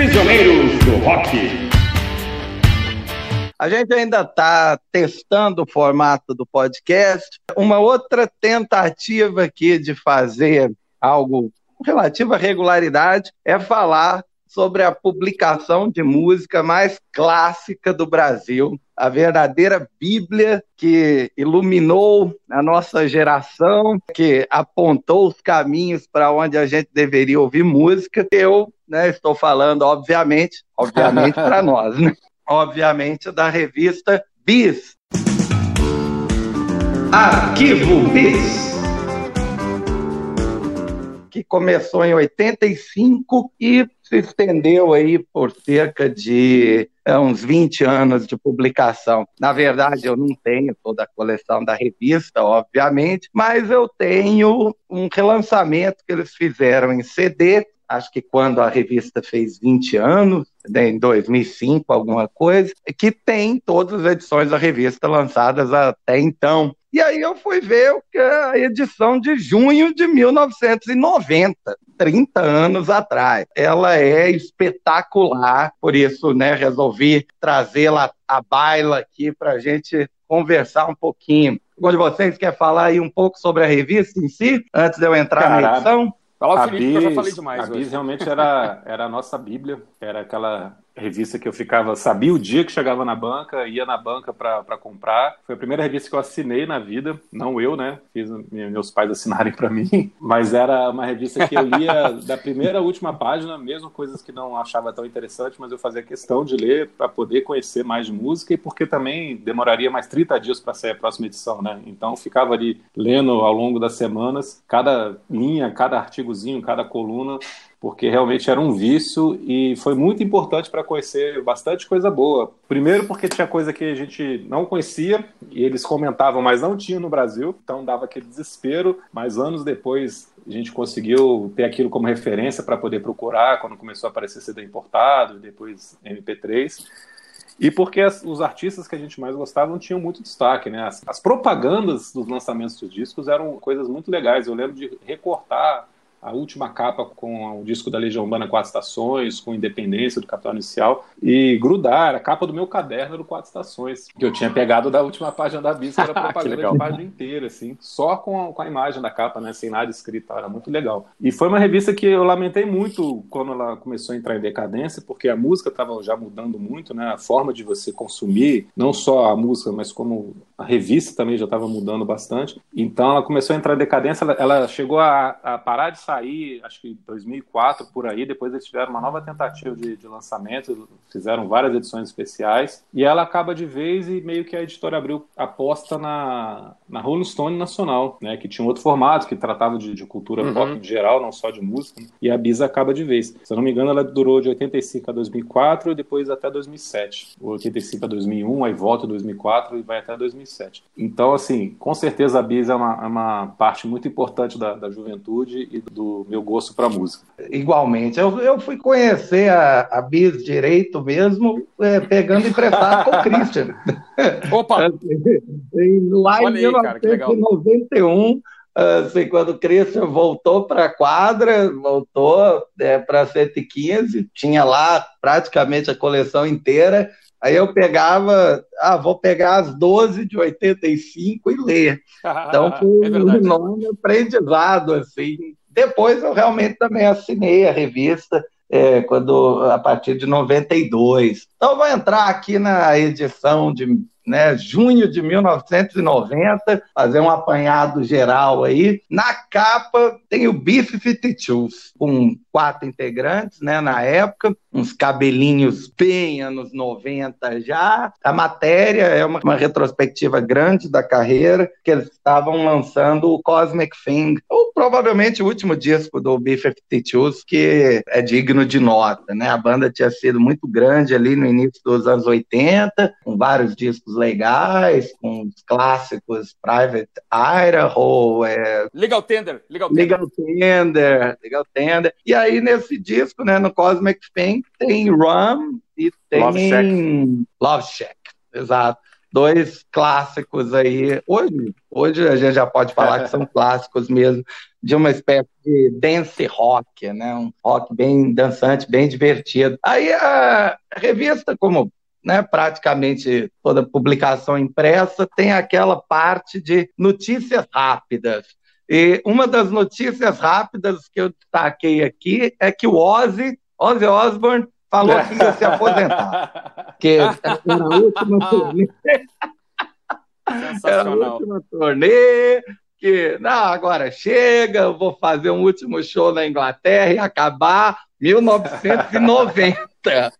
Prisioneiros do Rock. A gente ainda está testando o formato do podcast. Uma outra tentativa aqui de fazer algo relativo à regularidade é falar sobre a publicação de música mais clássica do Brasil, a verdadeira Bíblia que iluminou a nossa geração, que apontou os caminhos para onde a gente deveria ouvir música. Eu né, estou falando, obviamente, obviamente para nós, né? obviamente, da revista Bis. Arquivo Bis. Que começou em 85 e se estendeu aí por cerca de é, uns 20 anos de publicação. Na verdade, eu não tenho toda a coleção da revista, obviamente, mas eu tenho um relançamento que eles fizeram em CD acho que quando a revista fez 20 anos, né, em 2005, alguma coisa, que tem todas as edições da revista lançadas até então. E aí eu fui ver a edição de junho de 1990, 30 anos atrás. Ela é espetacular, por isso né, resolvi trazê-la à baila aqui para a gente conversar um pouquinho. Algum de vocês quer falar aí um pouco sobre a revista em si, antes de eu entrar na edição? Fala, Felipe, Bis, eu já falei demais. A Bis realmente era, era a nossa Bíblia, era aquela revista que eu ficava, sabia o dia que chegava na banca, ia na banca para comprar. Foi a primeira revista que eu assinei na vida, não eu, né? Fiz meus pais assinarem para mim, mas era uma revista que eu lia da primeira à última página, mesmo coisas que não achava tão interessante, mas eu fazia questão de ler para poder conhecer mais de música e porque também demoraria mais 30 dias para sair a próxima edição, né? Então ficava ali lendo ao longo das semanas, cada linha, cada artigozinho, cada coluna porque realmente era um vício e foi muito importante para conhecer bastante coisa boa. Primeiro, porque tinha coisa que a gente não conhecia e eles comentavam, mas não tinha no Brasil, então dava aquele desespero. Mas anos depois a gente conseguiu ter aquilo como referência para poder procurar quando começou a aparecer CD importado, depois MP3. E porque as, os artistas que a gente mais gostava não tinham muito destaque, né? As, as propagandas dos lançamentos dos discos eram coisas muito legais. Eu lembro de recortar a última capa com o disco da Legião Urbana Quatro Estações, com Independência do Capital Inicial, e grudar a capa do meu caderno do Quatro Estações, que eu tinha pegado da última página da Bis, que era propaganda de página inteira, assim, só com a, com a imagem da capa, né, sem nada escrito, era muito legal. E foi uma revista que eu lamentei muito quando ela começou a entrar em decadência, porque a música estava já mudando muito, né, a forma de você consumir, não só a música, mas como a revista também já estava mudando bastante. Então ela começou a entrar em decadência, ela, ela chegou a, a parar de sair, acho que em 2004 por aí. Depois eles tiveram uma nova tentativa de, de, lançamento, fizeram várias edições especiais. E ela acaba de vez e meio que a editora abriu aposta na, na Rolling Stone Nacional, né, que tinha um outro formato que tratava de, de cultura uhum. pop em geral, não só de música. Né, e a Bisa acaba de vez. Se eu não me engano, ela durou de 85 a 2004 e depois até 2007. 85 a 2001, aí volta em 2004 e vai até 2007. Então, assim, com certeza a Bisa é uma, é uma parte muito importante da, da juventude e do do meu gosto para música. Igualmente. Eu, eu fui conhecer a, a Bis direito mesmo, é, pegando emprestado com o Christian. Opa! Lá Olha em aí, 1991. Assim, quando o Christian voltou para a quadra, voltou é, para 115, tinha lá praticamente a coleção inteira. Aí eu pegava, ah, vou pegar as 12 de 85 e ler. Então foi é um enorme aprendizado, assim, depois eu realmente também assinei a revista é, quando a partir de 92. Então vou entrar aqui na edição de né, junho de 1990, fazer um apanhado geral aí. Na capa tem o Beef 52, com quatro integrantes, né, na época, uns cabelinhos bem anos 90 já. A matéria é uma, uma retrospectiva grande da carreira, que eles estavam lançando o Cosmic Thing, provavelmente o último disco do B-52s, que é digno de nota, né? A banda tinha sido muito grande ali no início dos anos 80, com vários discos legais, com os clássicos Private Idaho, é... Legal Tender, Legal Tender, Legal Tender, Legal Tender. E aí nesse disco, né, no Cosmic Thing, tem Rum e tem Love Shack. Love Shack, exato. Dois clássicos aí. Hoje, hoje a gente já pode falar que são clássicos mesmo, de uma espécie de dance rock, né? Um rock bem dançante, bem divertido. Aí a revista, como né, praticamente toda publicação impressa, tem aquela parte de notícias rápidas. E uma das notícias rápidas que eu destaquei aqui é que o Ozzy, Ozzy Osbourne, falou que ia se aposentar. que era a última turnê. Era a última turnê, que não, agora chega, eu vou fazer um último show na Inglaterra e acabar 1990.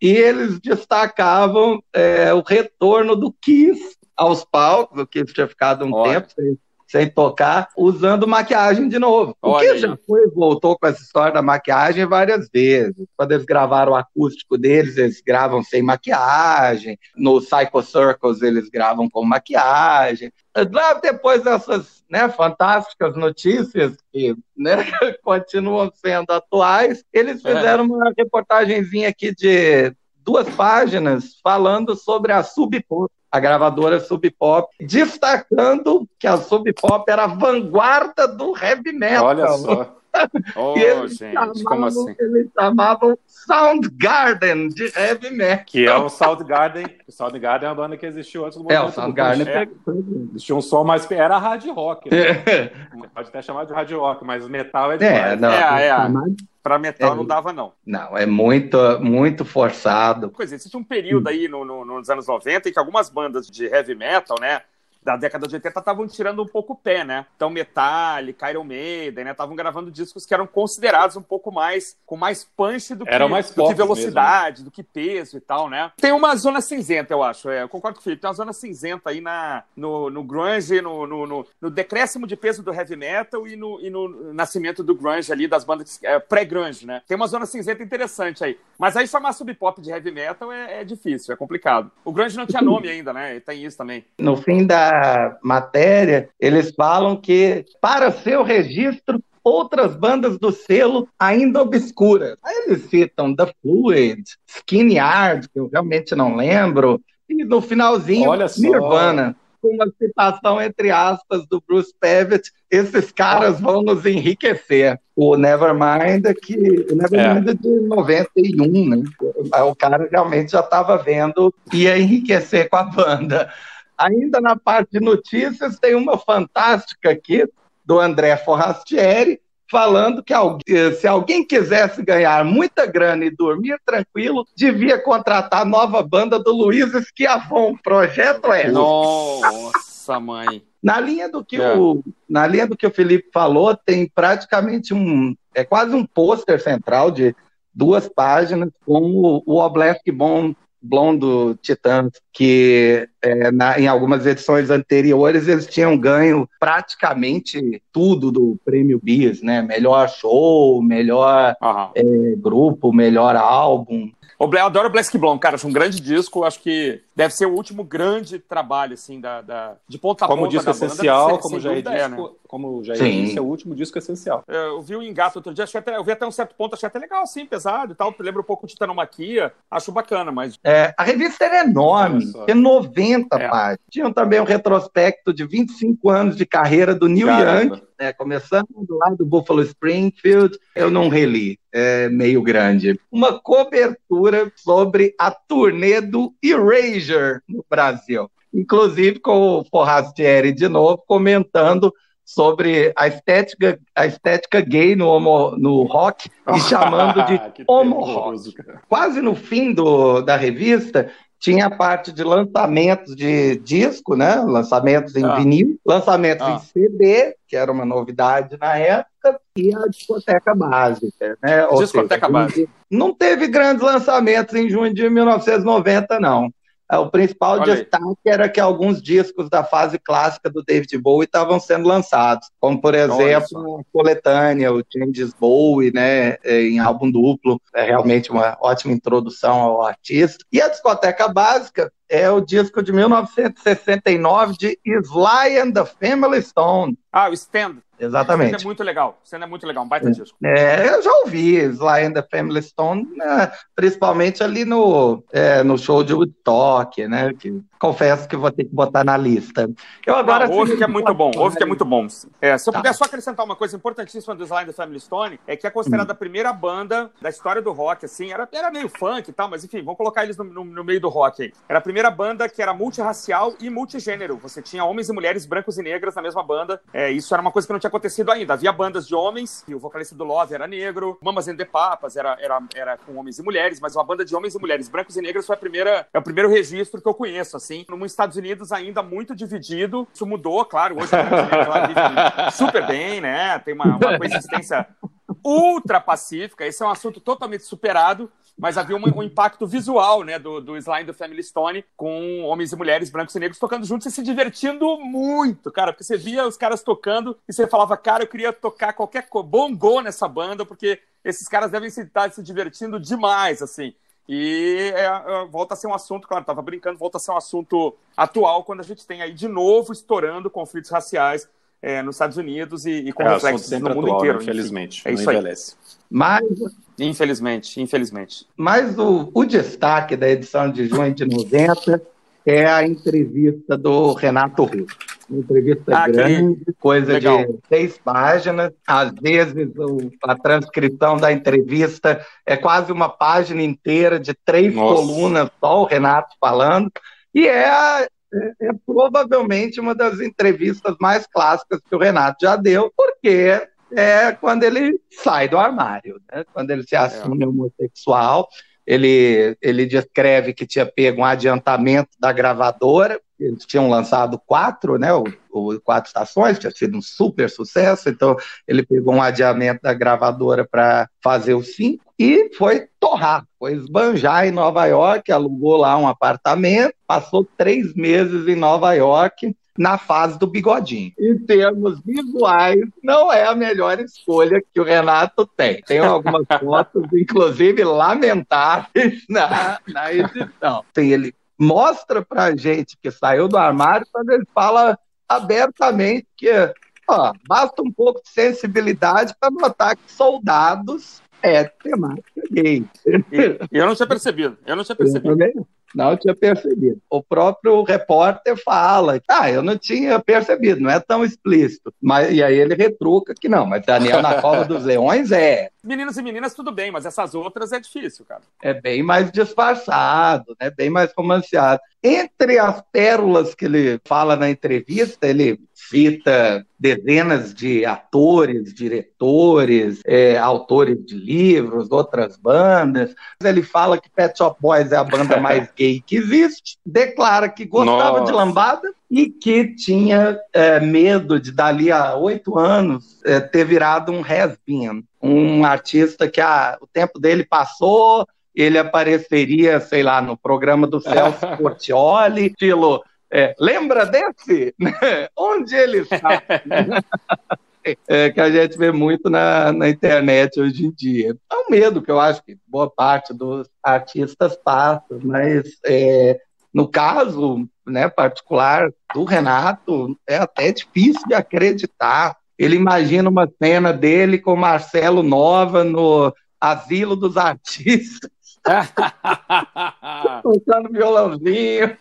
e eles destacavam é, o retorno do Kiss aos palcos, o Kiss tinha ficado um Olha. tempo sem sem tocar, usando maquiagem de novo. O que já foi, voltou com essa história da maquiagem várias vezes. Quando eles gravaram o acústico deles, eles gravam sem maquiagem. No Psycho Circles, eles gravam com maquiagem. Lá depois dessas né, fantásticas notícias que né, continuam sendo atuais, eles é. fizeram é. uma reportagenzinha aqui de duas páginas falando sobre a Sub Pop a gravadora Sub Pop, destacando que a Sub Pop era a vanguarda do heavy metal. Olha só. Oh, eles gente, chamavam, como assim? Eles chamavam Soundgarden de heavy metal. Que é o Soundgarden. O Soundgarden é uma banda que existiu antes do movimento. É, o Soundgarden. É, existia um som mais. Era hard rock. Né? Pode até chamar de hard rock, mas metal é demais. É, não, é, é. Pra metal é, não dava, não. Não, é muito, muito forçado. Coisa, existe um período aí no, no, nos anos 90 em que algumas bandas de heavy metal, né? Da década de 80 estavam tirando um pouco o pé, né? Então Metallica, Iron Maiden, né? Estavam gravando discos que eram considerados um pouco mais com mais punch do que, mais do que velocidade, mesmo, né? do que peso e tal, né? Tem uma zona cinzenta, eu acho. É, eu concordo com o Felipe. Tem uma zona cinzenta aí na, no, no grunge, no, no, no, no decréscimo de peso do heavy metal e no, e no nascimento do grunge ali, das bandas é, pré-grunge, né? Tem uma zona cinzenta interessante aí. Mas aí chamar sub pop de heavy metal é, é difícil, é complicado. O grunge não tinha nome ainda, né? Tem isso também. No fim da matéria, eles falam que para seu registro outras bandas do selo ainda obscuras. Aí eles citam The Fluid, Skinny Yard, que eu realmente não lembro, e no finalzinho, Olha Nirvana. Com uma citação, entre aspas, do Bruce Pavitt, esses caras vão nos enriquecer. O Nevermind, que, o Nevermind é. de 91, né? O cara realmente já estava vendo, ia enriquecer com a banda. Ainda na parte de notícias, tem uma fantástica aqui do André Forrastieri, falando que se alguém quisesse ganhar muita grana e dormir tranquilo, devia contratar a nova banda do Luiz Esquiavon, Projeto é. Nossa, mãe. Na linha do que é. o na linha do que o Felipe falou, tem praticamente um é quase um pôster central de duas páginas com o, o Oblast Bomb Blondo Titãs, que é, na, em algumas edições anteriores eles tinham ganho praticamente tudo do Prêmio Bis, né? Melhor show, melhor uhum. é, grupo, melhor álbum. Eu adoro o Black Blonde, cara, acho um grande disco, acho que deve ser o último grande trabalho, assim, da, da de ponta a como ponta disco essencial, banda, como, já é disco, é, né? como já é disse, é o último disco essencial. Eu vi o Engato outro dia, achei até, eu vi até um certo ponto, achei até legal, assim, pesado e tal, lembra um pouco de Titanomaquia, acho bacana, mas... É, a revista era enorme, tem 90 é. páginas. Tinham também um retrospecto de 25 anos de carreira do Neil Caramba. Young, né, começando lá do Buffalo Springfield, eu não reli, é meio grande. Uma cobertura sobre a turnê do Erasure no Brasil. Inclusive com o Forrastieri de novo comentando sobre a estética, a estética gay no, homo, no rock e chamando de homo rock. Quase no fim do, da revista, tinha a parte de lançamentos de disco, né? Lançamentos em ah. vinil, lançamentos ah. em CD, que era uma novidade na época, e a discoteca básica, né? discoteca seja, básica. Não teve grandes lançamentos em junho de 1990, não. É, o principal Olha destaque aí. era que alguns discos da fase clássica do David Bowie estavam sendo lançados, como por exemplo a coletânea, o Changes Bowie, né, é, em álbum duplo, é realmente uma ótima introdução ao artista. E a discoteca básica é o disco de 1969 de Sly and the Family Stone. Ah, o Stand. Exatamente. Stand é muito legal. Stand é muito legal, um baita disco. É, eu já ouvi Sly and the Family Stone, né, principalmente ali no, é, no show de Woodstock, né? Que confesso que vou ter que botar na lista. Eu agora. Não, ouve que é muito bom, ouve que é muito bom. É, se eu tá. puder só acrescentar uma coisa importantíssima do Slide da Family Stone, é que é considerada hum. a primeira banda da história do rock, assim, era, era meio funk e tal, mas enfim, vamos colocar eles no, no, no meio do rock aí. Era a primeira banda que era multirracial e multigênero. Você tinha homens e mulheres brancos e negras na mesma banda. É, isso era uma coisa que não tinha acontecido ainda. Havia bandas de homens, e o vocalista do Love era negro, Mamas and the Papas era, era, era com homens e mulheres, mas uma banda de homens e mulheres brancos e negras foi a primeira, é o primeiro registro que eu conheço, assim. Nos Estados Unidos ainda muito dividido. Isso mudou, claro. Hoje vive super bem, né? Tem uma, uma coexistência ultra pacífica. Esse é um assunto totalmente superado mas havia um, um, impacto visual, né, do, do Slime do Family Stone, com homens e mulheres, brancos e negros, tocando juntos e se divertindo muito, cara, porque você via os caras tocando e você falava, cara, eu queria tocar qualquer bongo nessa banda, porque esses caras devem estar se divertindo demais, assim. E é, é, volta a ser um assunto, claro, tava brincando, volta a ser um assunto atual quando a gente tem aí de novo estourando conflitos raciais é, nos Estados Unidos e, e com é, reflexos no mundo atual, inteiro. Infelizmente, é isso aí. Mas, infelizmente, infelizmente. Mas o, o destaque da edição de junho de 90 é a entrevista do Renato Russo. Uma entrevista ah, grande, que... coisa Legal. de seis páginas. Às vezes o, a transcrição da entrevista é quase uma página inteira de três Nossa. colunas, só o Renato falando. E é, é, é, provavelmente uma das entrevistas mais clássicas que o Renato já deu, porque é quando ele sai do armário, né? quando ele se assume é. homossexual ele, ele descreve que tinha pego um adiantamento da gravadora, tinham lançado quatro, né, o, o, quatro estações, tinha sido um super sucesso, então ele pegou um adiamento da gravadora para fazer os cinco e foi torrar, foi esbanjar em Nova York, alugou lá um apartamento, passou três meses em Nova York, na fase do bigodinho. Em termos visuais, não é a melhor escolha que o Renato tem. Tem algumas fotos, inclusive, lamentáveis na, na edição. Tem, ele mostra pra gente que saiu do armário quando ele fala abertamente que ó, basta um pouco de sensibilidade para notar que soldados é temática gay. Eu não tinha percebido. Eu não tinha percebido. Eu não tinha percebido. O próprio repórter fala, ah, eu não tinha percebido, não é tão explícito. Mas, e aí ele retruca que não, mas Daniel na Cova dos Leões é. Meninos e meninas, tudo bem, mas essas outras é difícil, cara. É bem mais disfarçado, né? bem mais romanceado. Entre as pérolas que ele fala na entrevista, ele cita dezenas de atores, diretores, é, autores de livros, outras bandas. Ele fala que Pet Shop Boys é a banda mais gay que existe, declara que gostava Nossa. de lambada e que tinha é, medo de, dali a oito anos, é, ter virado um has-been, um artista que ah, o tempo dele passou, ele apareceria, sei lá, no programa do Celso Portioli, estilo é, lembra desse? Onde ele está? é, que a gente vê muito na, na internet hoje em dia. É um medo que eu acho que boa parte dos artistas passa, mas é, no caso né, particular do Renato, é até difícil de acreditar. Ele imagina uma cena dele com Marcelo Nova no Asilo dos Artistas, tocando violãozinho.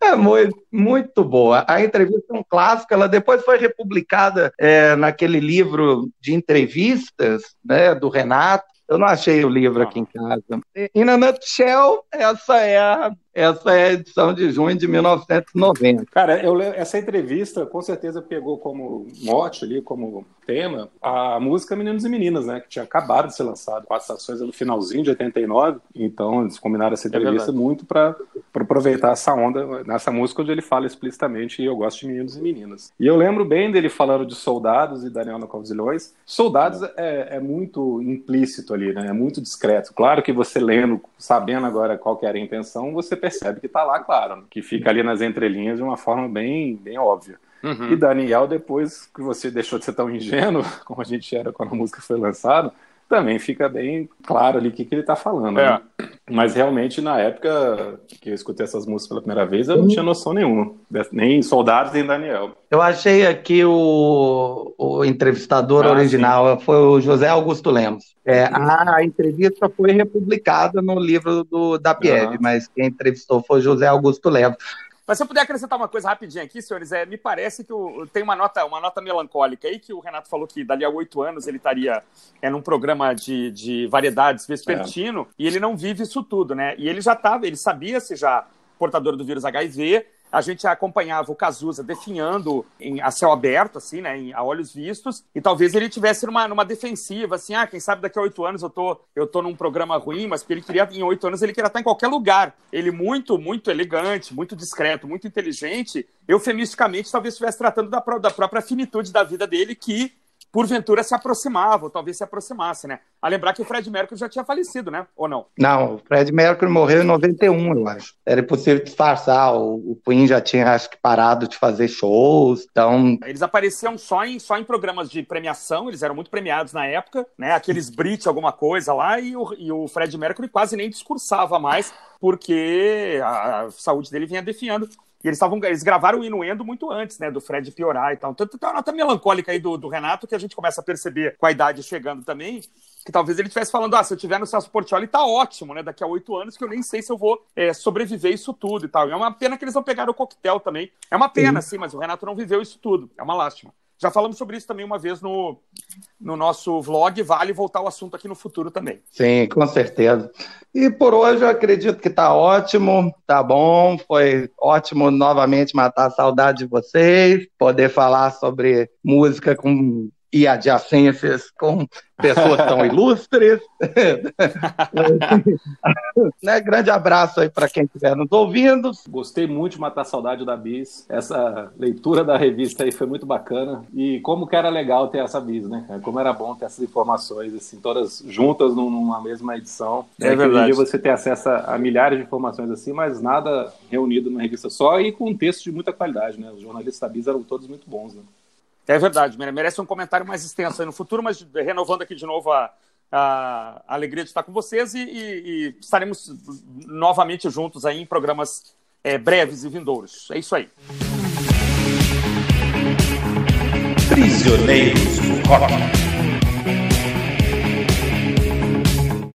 É muito, muito boa. A entrevista é um clássico, ela depois foi republicada é, naquele livro de entrevistas né, do Renato. Eu não achei o livro aqui em casa. E, na nutshell, essa é a, essa é a edição de junho de 1990. Cara, eu, essa entrevista com certeza pegou como mote ali, como tema, a música Meninos e Meninas, né? Que tinha acabado de ser lançado. Quatro estações no finalzinho de 89. Então, eles combinaram essa é entrevista é muito para aproveitar essa onda nessa música onde ele fala explicitamente eu gosto de meninos e meninas. E eu lembro bem dele falando de soldados e Daniel na Leões. Soldados é, é, muito implícito ali, né? É muito discreto. Claro que você lendo, sabendo agora qual que era a intenção, você percebe que tá lá, claro, né? que fica ali nas entrelinhas de uma forma bem, bem óbvia. Uhum. E Daniel, depois que você deixou de ser tão ingênuo, como a gente era quando a música foi lançada, também fica bem claro ali o que, que ele está falando. É. Né? Mas realmente, na época que eu escutei essas músicas pela primeira vez, eu não tinha noção nenhuma. Nem Soldados, nem Daniel. Eu achei aqui o, o entrevistador ah, original, sim. foi o José Augusto Lemos. É, a, a, entrevista foi republicada no livro do, da Pieve, uhum. mas quem entrevistou foi o José Augusto Lemos. Mas se eu puder acrescentar uma coisa rapidinho aqui, senhores, é, me parece que o, tem uma nota, uma nota melancólica aí que o Renato falou que dali a oito anos ele estaria é, num programa de, de variedades vespertino é. e ele não vive isso tudo, né? E ele já estava, ele sabia-se já portador do vírus HIV, a gente acompanhava o Cazuza definhando em, a céu aberto, assim, né, em, a olhos vistos, e talvez ele tivesse numa, numa defensiva, assim, ah, quem sabe daqui a oito anos eu tô, eu tô num programa ruim, mas ele queria, em oito anos, ele queria estar em qualquer lugar. Ele muito, muito elegante, muito discreto, muito inteligente, eufemisticamente talvez estivesse tratando da, da própria finitude da vida dele, que porventura se aproximava, ou talvez se aproximasse, né? A lembrar que o Fred Mercury já tinha falecido, né? Ou não? Não, o Fred Mercury morreu em 91, eu acho. Era impossível disfarçar, o, o Queen já tinha, acho que, parado de fazer shows, então... Eles apareciam só em, só em programas de premiação, eles eram muito premiados na época, né? Aqueles Brit, alguma coisa lá, e o, e o Fred Mercury quase nem discursava mais, porque a saúde dele vinha definhando. E eles, tavam, eles gravaram o Inuendo muito antes, né, do Fred piorar e tal. Então tem uma nota melancólica aí do, do Renato que a gente começa a perceber com a idade chegando também, que talvez ele estivesse falando, ah, se eu tiver no Celso Portioli, tá ótimo, né? Daqui a oito anos que eu nem sei se eu vou é, sobreviver isso tudo e tal. É uma pena que eles não pegaram o coquetel também. É uma pena, sim, mas o Renato não viveu isso tudo. É uma lástima. Já falamos sobre isso também uma vez no, no nosso vlog, vale voltar ao assunto aqui no futuro também. Sim, com certeza. E por hoje eu acredito que está ótimo, tá bom, foi ótimo novamente matar a saudade de vocês, poder falar sobre música com e adjacências com pessoas tão ilustres. né? Grande abraço aí para quem estiver nos ouvindo. Gostei muito de matar a saudade da Bis. Essa leitura da revista aí foi muito bacana. E como que era legal ter essa Bis, né? Como era bom ter essas informações, assim, todas juntas numa mesma edição. É, é verdade. você ter acesso a milhares de informações assim, mas nada reunido numa revista só e com um texto de muita qualidade, né? Os jornalistas da Bis eram todos muito bons, né? É verdade, merece um comentário mais extenso aí no futuro, mas renovando aqui de novo a, a alegria de estar com vocês e, e, e estaremos novamente juntos aí em programas é, breves e vindouros. É isso aí. Prisioneiros do Rock.